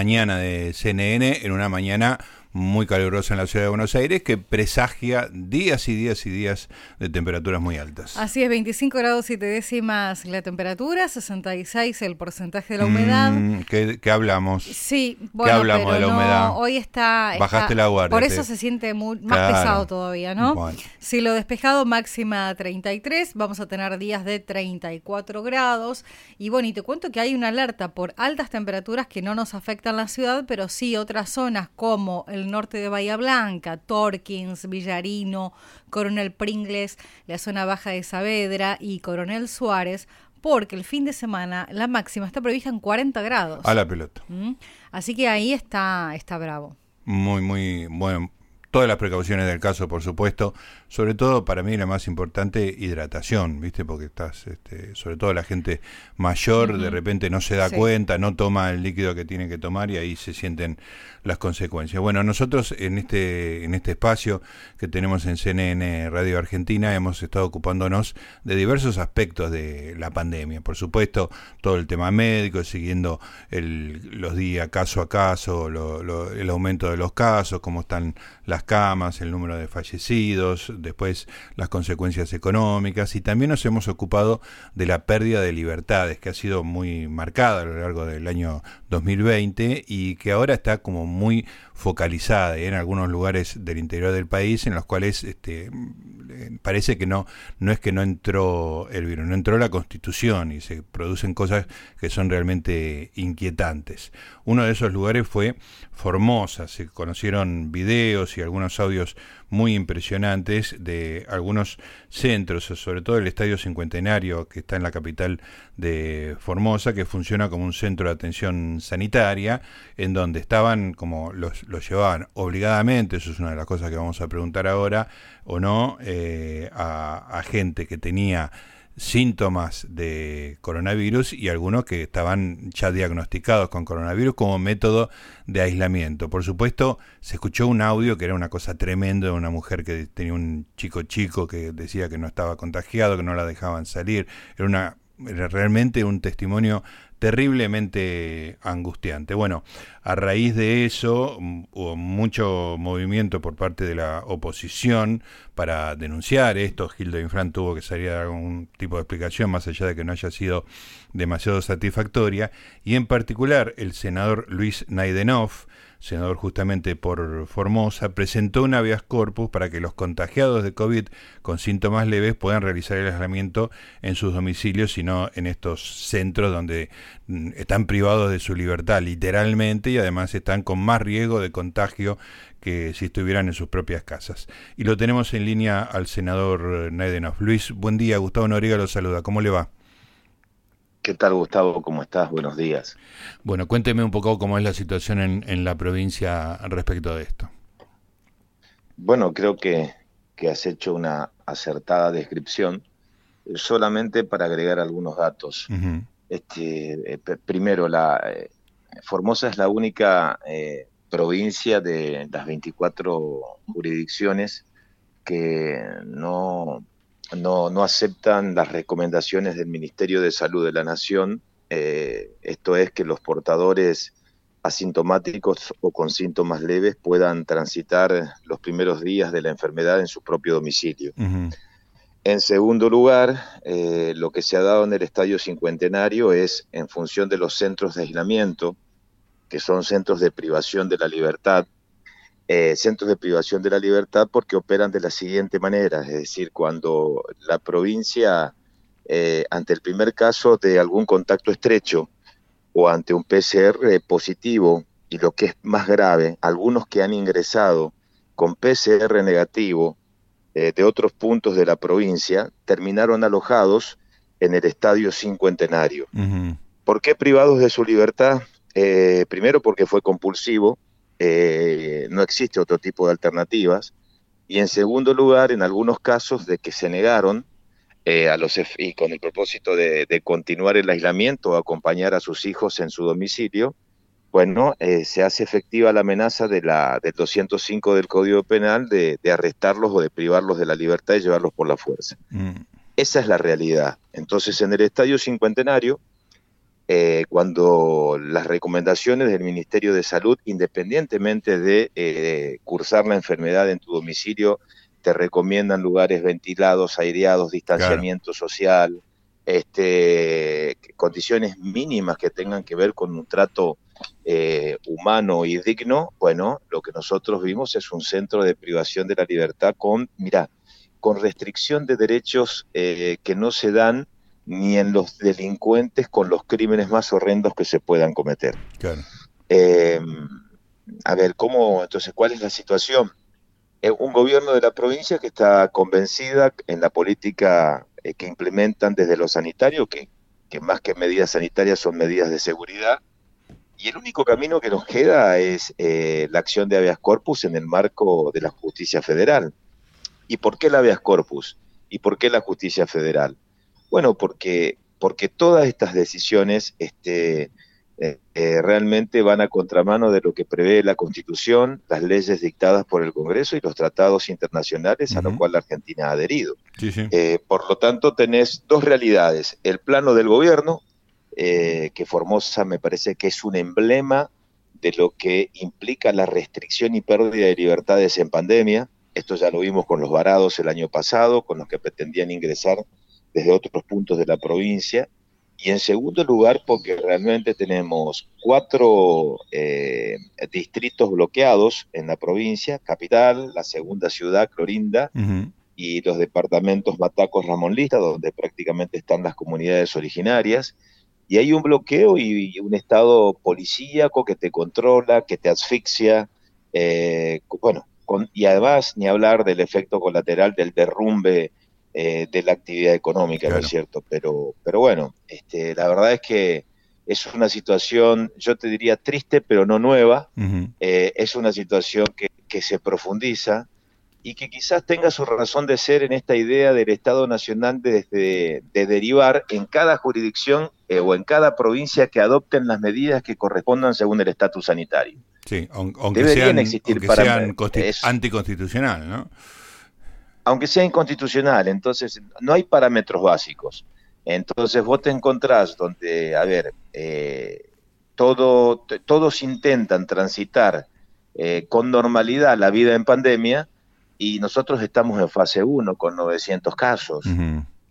mañana de CNN, en una mañana muy calurosa en la ciudad de Buenos Aires que presagia días y días y días de temperaturas muy altas. Así es, 25 grados 7 décimas la temperatura, 66 el porcentaje de la humedad. Mm, ¿qué, hablamos? Sí, bueno, ¿Qué hablamos de la humedad? Hoy está, Bajaste la guardia. Por eso se siente muy, más pesado todavía, ¿no? Si lo despejado máxima 33, vamos a tener días de 34 grados. Y bueno, y te cuento que hay una alerta por altas temperaturas que no nos afectan la ciudad, pero sí otras zonas como el el norte de Bahía Blanca, Torkins, Villarino, Coronel Pringles, la zona baja de Saavedra y Coronel Suárez, porque el fin de semana la máxima está prevista en 40 grados. A la pelota. ¿Mm? Así que ahí está, está bravo. Muy, muy bueno. Todas las precauciones del caso, por supuesto sobre todo para mí la más importante, hidratación, ¿viste? Porque estás, este, sobre todo la gente mayor, de repente no se da cuenta, no toma el líquido que tiene que tomar y ahí se sienten las consecuencias. Bueno, nosotros en este, en este espacio que tenemos en CNN Radio Argentina hemos estado ocupándonos de diversos aspectos de la pandemia. Por supuesto, todo el tema médico, siguiendo el, los días caso a caso, el aumento de los casos, cómo están las camas, el número de fallecidos, después las consecuencias económicas y también nos hemos ocupado de la pérdida de libertades que ha sido muy marcada a lo largo del año 2020 y que ahora está como muy focalizada en algunos lugares del interior del país en los cuales este, parece que no, no es que no entró el virus, no entró la constitución y se producen cosas que son realmente inquietantes. Uno de esos lugares fue Formosa, se conocieron videos y algunos audios muy impresionantes de algunos centros, sobre todo el Estadio Cincuentenario que está en la capital de Formosa, que funciona como un centro de atención sanitaria, en donde estaban como los, los llevaban obligadamente, eso es una de las cosas que vamos a preguntar ahora, o no, eh, a, a gente que tenía síntomas de coronavirus y algunos que estaban ya diagnosticados con coronavirus como método de aislamiento. Por supuesto, se escuchó un audio que era una cosa tremenda de una mujer que tenía un chico chico que decía que no estaba contagiado, que no la dejaban salir. Era una realmente un testimonio terriblemente angustiante. Bueno, a raíz de eso mm, hubo mucho movimiento por parte de la oposición para denunciar esto. Gildo Infran tuvo que salir a dar algún tipo de explicación, más allá de que no haya sido demasiado satisfactoria. Y en particular, el senador Luis Naidenov senador justamente por Formosa, presentó un habeas corpus para que los contagiados de COVID con síntomas leves puedan realizar el aislamiento en sus domicilios y no en estos centros donde mm, están privados de su libertad literalmente y además están con más riesgo de contagio que si estuvieran en sus propias casas. Y lo tenemos en línea al senador Naidenov. Luis, buen día. Gustavo Noriega lo saluda. ¿Cómo le va? ¿Qué tal, Gustavo? ¿Cómo estás? Buenos días. Bueno, cuénteme un poco cómo es la situación en, la provincia respecto de esto. Bueno, creo que, has hecho una acertada descripción. Solamente para agregar algunos datos. este, eh, primero, la eh, Formosa es la única eh, provincia de las 24 jurisdicciones que no no, no aceptan las recomendaciones del Ministerio de Salud de la Nación, eh, esto es que los portadores asintomáticos o con síntomas leves puedan transitar los primeros días de la enfermedad en su propio domicilio. En segundo lugar, eh, lo que se ha dado en el Estadio Cincuentenario es en función de los centros de aislamiento, que son centros de privación de la libertad, eh, centros de privación de la libertad porque operan de la siguiente manera, es decir, cuando la provincia, eh, ante el primer caso de algún contacto estrecho o ante un PCR positivo, y lo que es más grave, algunos que han ingresado con PCR negativo eh, de otros puntos de la provincia, terminaron alojados en el estadio cincuentenario. ¿Por qué privados de su libertad? primero porque fue compulsivo, eh, no existe otro tipo de alternativas. Y en segundo lugar, en algunos casos de que se negaron eh, a los y con el propósito de, continuar el aislamiento o acompañar a sus hijos en su domicilio, bueno, eh, se hace efectiva la amenaza de la, del 205 del Código Penal de, arrestarlos o de privarlos de la libertad y llevarlos por la fuerza. Mm. Esa es la realidad. Entonces, en el Estadio Cincuentenario, eh, cuando las recomendaciones del Ministerio de Salud, independientemente de eh, cursar la enfermedad en tu domicilio, te recomiendan lugares ventilados, aireados, distanciamiento social, este, condiciones mínimas que tengan que ver con un trato eh, humano y digno, bueno, lo que nosotros vimos es un centro de privación de la libertad con, mira, con restricción de derechos eh, que no se dan ni en los delincuentes con los crímenes más horrendos que se puedan cometer. Eh, a ver, ¿cómo, entonces, cuál es la situación? un gobierno de la provincia que está convencida en la política eh, que implementan desde lo sanitario, que, más que medidas sanitarias son medidas de seguridad. Y el único camino que nos queda es eh, la acción de habeas corpus en el marco de la justicia federal. ¿Y por qué la habeas corpus? ¿Y por qué la justicia federal? Bueno, porque, porque todas estas decisiones este, eh, eh, realmente van a contramano de lo que prevé la Constitución, las leyes dictadas por el Congreso y los tratados internacionales a los cuales la Argentina ha adherido. Eh, por lo tanto, tenés dos realidades. El plano del gobierno, que Formosa me parece que es un emblema de lo que implica la restricción y pérdida de libertades en pandemia. Esto ya lo vimos con los varados el año pasado, con los que pretendían ingresar desde otros puntos de la provincia y en segundo lugar, porque realmente tenemos cuatro eh, distritos bloqueados en la provincia, capital, la segunda ciudad, Clorinda, y los departamentos Matacos, Ramón Lista, donde prácticamente están las comunidades originarias. Y hay un bloqueo y, un estado policíaco que te controla, que te asfixia, eh, bueno, y además ni hablar del efecto colateral del derrumbe eh, de la actividad económica, ¿no es cierto? Pero, pero bueno, este, la verdad es que es una situación, yo te diría triste, pero no nueva. Eh, es una situación que, que, se profundiza y que quizás tenga su razón de ser en esta idea del Estado Nacional de, de, derivar en cada jurisdicción eh, o en cada provincia que adopten las medidas que correspondan según el estatus sanitario. Sí, aunque Deberían existir aunque sean anticonstitucional, ¿no? Aunque sea inconstitucional, entonces no hay parámetros básicos. Entonces vos te encontrás donde, a ver, eh, todo, todos intentan transitar eh, con normalidad la vida en pandemia y nosotros estamos en fase 1 con 900 casos.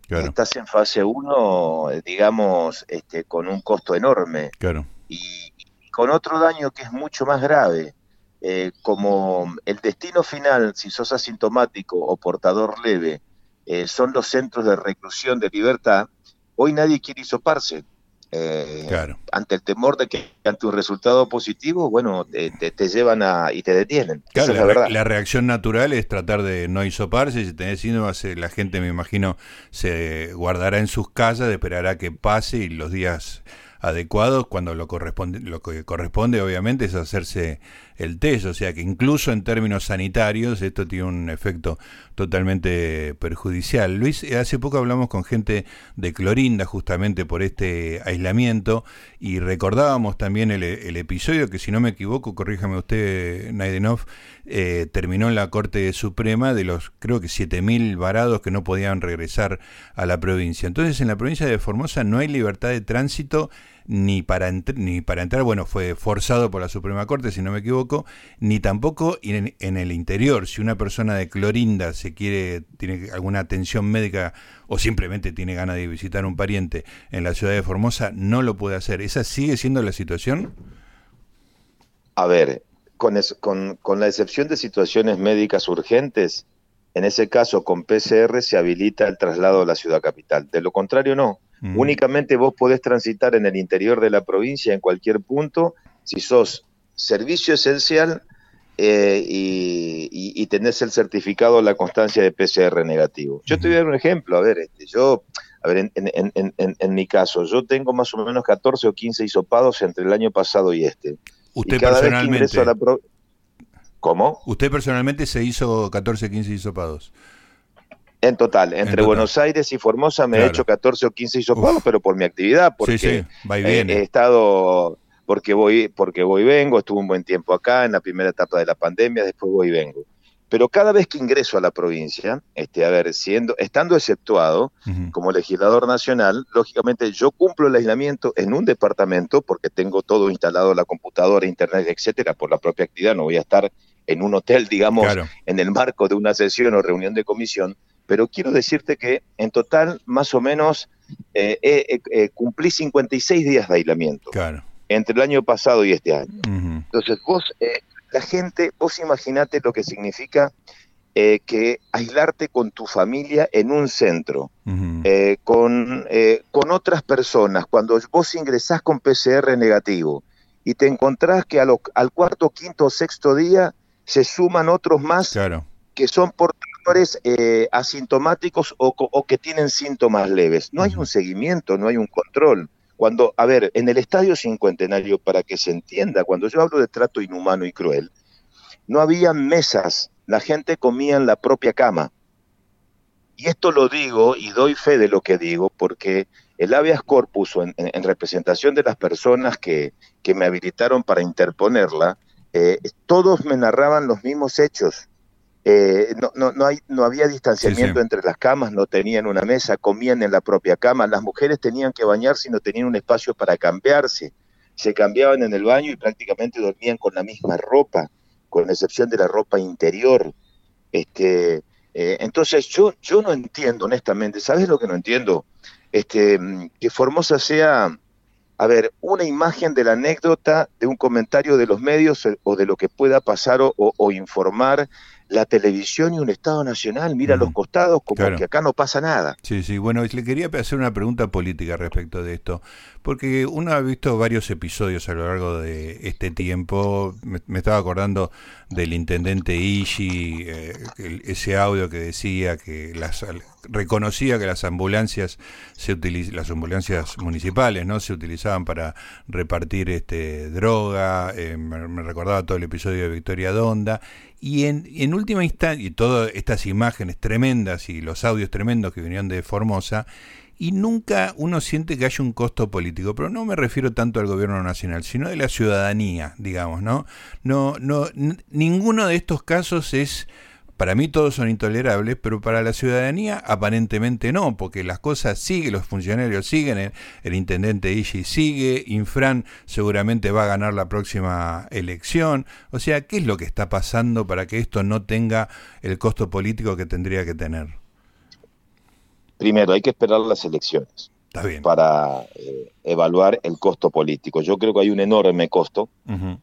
Estás en fase 1, digamos, este, con un costo enorme. Claro. y con otro daño que es mucho más grave, eh, como el destino final, si sos asintomático o portador leve, eh, son los centros de reclusión de libertad, hoy nadie quiere hisoparse. Eh, ante el temor de que ante un resultado positivo, bueno, te, llevan a y te detienen. Claro, la, la, reacción natural es tratar de no hisoparse. Si tenés síntomas, la gente, me imagino, se guardará en sus casas, esperará que pase y los días adecuados cuando lo corresponde lo que corresponde obviamente es hacerse el test o sea que incluso en términos sanitarios esto tiene un efecto totalmente perjudicial. Luis hace poco hablamos con gente de Clorinda justamente por este aislamiento y recordábamos también el, episodio que si no me equivoco corríjame usted Naidenov eh, terminó en la Corte Suprema de los creo que 7.000 varados que no podían regresar a la provincia. Entonces en la provincia de Formosa no hay libertad de tránsito ni para, ni para entrar, bueno, fue forzado por la Suprema Corte, si no me equivoco, ni tampoco en, en, el interior. Si una persona de Clorinda se quiere, tiene alguna atención médica o simplemente tiene ganas de visitar un pariente en la ciudad de Formosa, no lo puede hacer. ¿Esa sigue siendo la situación? A ver, con, con, con la excepción de situaciones médicas urgentes, en ese caso con PCR se habilita el traslado a la ciudad capital. De lo contrario, no. Únicamente vos podés transitar en el interior de la provincia, en cualquier punto, si sos servicio esencial eh, y, tenés el certificado, la constancia de PCR negativo. Yo te voy a dar un ejemplo, a ver, este, yo, a ver, en, mi caso, yo tengo más o menos 14 o 15 hisopados entre el año pasado y este. ¿Usted personalmente? ¿Cómo? ¿Usted personalmente se hizo 14 o 15 hisopados? En total, entre Buenos Aires y Formosa me he hecho 14 o 15 hisopados, pero por mi actividad, porque he, estado, porque voy, porque voy y vengo, estuve un buen tiempo acá en la primera etapa de la pandemia, después voy y vengo. Pero cada vez que ingreso a la provincia, este, a ver, siendo, estando exceptuado como legislador nacional, lógicamente yo cumplo el aislamiento en un departamento porque tengo todo instalado, la computadora, internet, etcétera, por la propia actividad. No voy a estar en un hotel, digamos, en el marco de una sesión o reunión de comisión. Pero quiero decirte que en total, más o menos, eh, eh, cumplí 56 días de aislamiento. Entre el año pasado y este año. Entonces, vos eh, la gente, vos imaginate lo que significa eh, que aislarte con tu familia en un centro, eh, con, eh, con otras personas, cuando vos ingresás con PCR negativo y te encontrás que al cuarto, quinto o sexto día se suman otros más que son portadores asintomáticos o, que tienen síntomas leves. No hay un seguimiento, no hay un control. Cuando, a ver, en el Estadio Cincuentenario, para que se entienda, cuando yo hablo de trato inhumano y cruel, no había mesas, la gente comía en la propia cama. Y esto lo digo y doy fe de lo que digo porque el habeas corpus, en, en, representación de las personas que, que me habilitaron para interponerla, eh, todos me narraban los mismos hechos. Eh, no, no, no, hay, no había distanciamiento entre las camas, no tenían una mesa, comían en la propia cama, las mujeres tenían que bañarse y no tenían un espacio para cambiarse, se cambiaban en el baño y prácticamente dormían con la misma ropa, con excepción de la ropa interior. Este, eh, entonces yo, yo no entiendo, honestamente, ¿sabes lo que no entiendo? Este, que Formosa sea, a ver, una imagen de la anécdota, de un comentario de los medios o de lo que pueda pasar o informar la televisión y un Estado nacional mira los costados como que acá no pasa nada. Sí, sí, bueno, le quería hacer una pregunta política respecto de esto, porque uno ha visto varios episodios a lo largo de este tiempo, me, estaba acordando del intendente Ishi, eh, ese audio que decía que las reconocía que las ambulancias se las ambulancias municipales no se utilizaban para repartir este droga eh, me, recordaba todo el episodio de Victoria Donda y en, en última instancia y todas estas imágenes tremendas y los audios tremendos que venían de Formosa y nunca uno siente que haya un costo político, pero no me refiero tanto al gobierno nacional, sino de la ciudadanía, digamos, ¿no? No, no, ninguno de estos casos es para mí todos son intolerables, pero para la ciudadanía aparentemente no, porque las cosas siguen, los funcionarios siguen, el, intendente Ishi sigue, Infran seguramente va a ganar la próxima elección. O sea, ¿qué es lo que está pasando para que esto no tenga el costo político que tendría que tener? Primero, hay que esperar las elecciones para eh, evaluar el costo político. Yo creo que hay un enorme costo.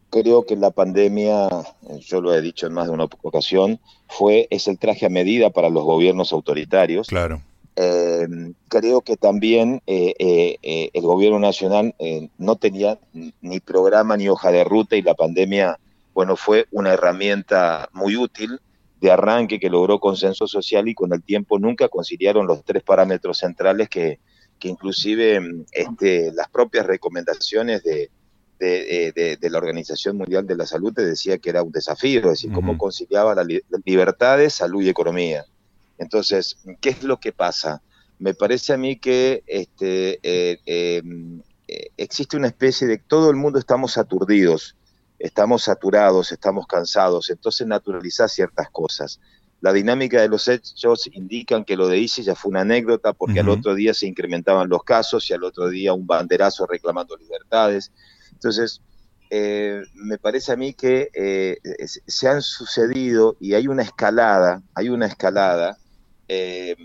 Creo que la pandemia, yo lo he dicho en más de una ocasión, fue es el traje a medida para los gobiernos autoritarios. Claro. Eh, creo que también eh, el gobierno nacional no tenía ni programa ni hoja de ruta y la pandemia, bueno, fue una herramienta muy útil de arranque que logró consenso social y con el tiempo nunca conciliaron los tres parámetros centrales que, que inclusive mm, este, las propias recomendaciones de, de, la Organización Mundial de la Salud te decía que era un desafío, es decir, cómo conciliaba las libertades, salud y economía. Entonces, ¿qué es lo que pasa? Me parece a mí que este, eh, em, eh, existe una especie de todo el mundo estamos aturdidos, estamos saturados, estamos cansados, entonces naturalizar ciertas cosas la dinámica de los hechos indican que lo de ISIS ya fue una anécdota porque al otro día se incrementaban los casos y al otro día un banderazo reclamando libertades. Entonces, eh, me parece a mí que eh, se han sucedido y hay una escalada, hay una escalada eh,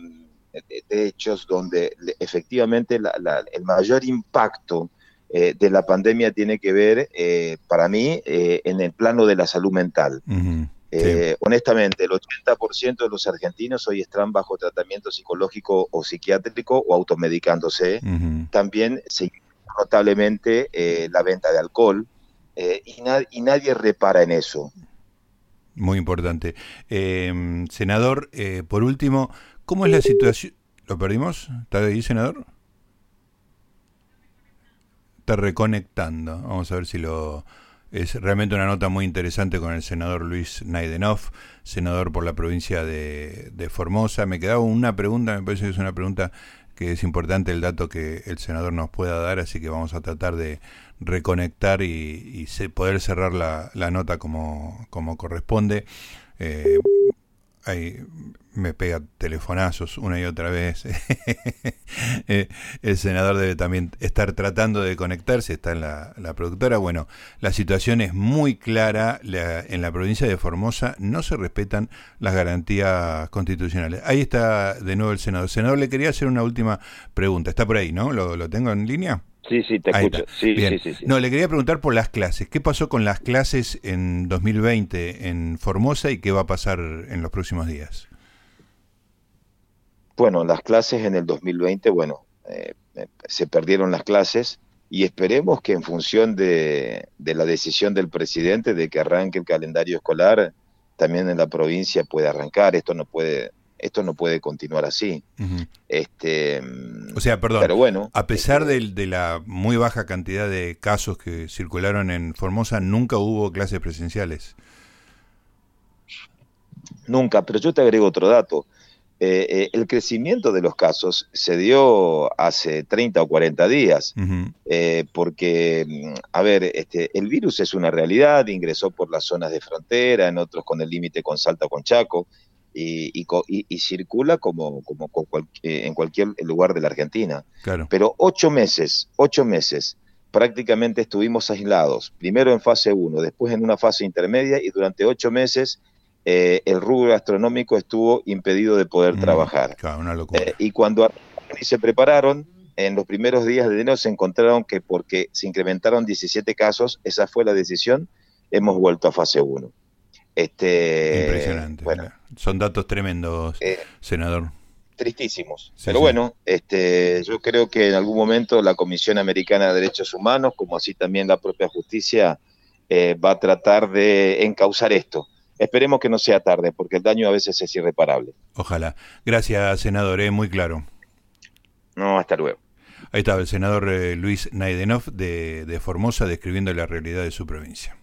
de hechos donde efectivamente el mayor impacto de la pandemia tiene que ver, para mí, en el plano de la salud mental. Eh, honestamente, el 80% de los argentinos hoy están bajo tratamiento psicológico o psiquiátrico o automedicándose. También se notablemente eh, la venta de alcohol eh, y, y, nadie repara en eso. Muy importante. Em, senador, por último, ¿cómo es la situación? ¿Lo perdimos? ¿Está ahí, senador? Está reconectando. Vamos a ver si lo es realmente una nota muy interesante con el senador Luis Naidenov, senador por la provincia de, Formosa. Me quedaba una pregunta, me parece que es una pregunta que es importante el dato que el senador nos pueda dar, así que vamos a tratar de reconectar y, poder cerrar la, nota como, como corresponde. eh, hay, me pega telefonazos una y otra vez. Eh, el senador debe también estar tratando de conectarse, está en la, productora. Bueno, la situación es muy clara. en la provincia de Formosa no se respetan las garantías constitucionales. Ahí está de nuevo el senador. Senador, le quería hacer una última pregunta. Está por ahí, ¿no? ¿Lo, lo tengo en línea? Sí, sí, te escucho. Sí, sí, sí, No, le quería preguntar por las clases. ¿Qué pasó con las clases en 2020 en Formosa y qué va a pasar en los próximos días? Bueno, las clases en el 2020, bueno, eh, eh, se perdieron las clases y esperemos que en función de, la decisión del presidente de que arranque el calendario escolar, también en la provincia puede arrancar. Esto no puede, esto no puede continuar así. este, o sea, perdón, pero bueno, a pesar este de, de, la muy baja cantidad de casos que circularon en Formosa, nunca hubo clases presenciales. Nunca, pero yo te agrego otro dato. Eh, eh, el crecimiento de los casos se dio hace 30 o 40 días, eh, porque, mm, a ver, este, el virus es una realidad, ingresó por las zonas de frontera, en otros con el límite con Salta o con Chaco, y, y, circula como, como, en cualquier lugar de la Argentina. Pero ocho meses, ocho meses, prácticamente estuvimos aislados, primero en fase 1, después en una fase intermedia, y durante ocho meses eh, el rubro gastronómico estuvo impedido de poder mm, trabajar. Eh, y cuando se prepararon, en los primeros días de enero se encontraron que porque se incrementaron 17 casos, esa fue la decisión, hemos vuelto a fase 1. Este, Impresionante. Bueno, Son datos tremendos, eh, senador. Tristísimos. Pero bueno, este, yo creo que en algún momento la Comisión Americana de Derechos Humanos, como así también la propia justicia, va a tratar de encauzar esto Esperemos que no sea tarde, porque el daño a veces es irreparable. Ojalá. Gracias, senador, ¿eh? muy claro. No, hasta luego. Ahí estaba el senador eh, Luis Naidenov de, de Formosa describiendo la realidad de su provincia.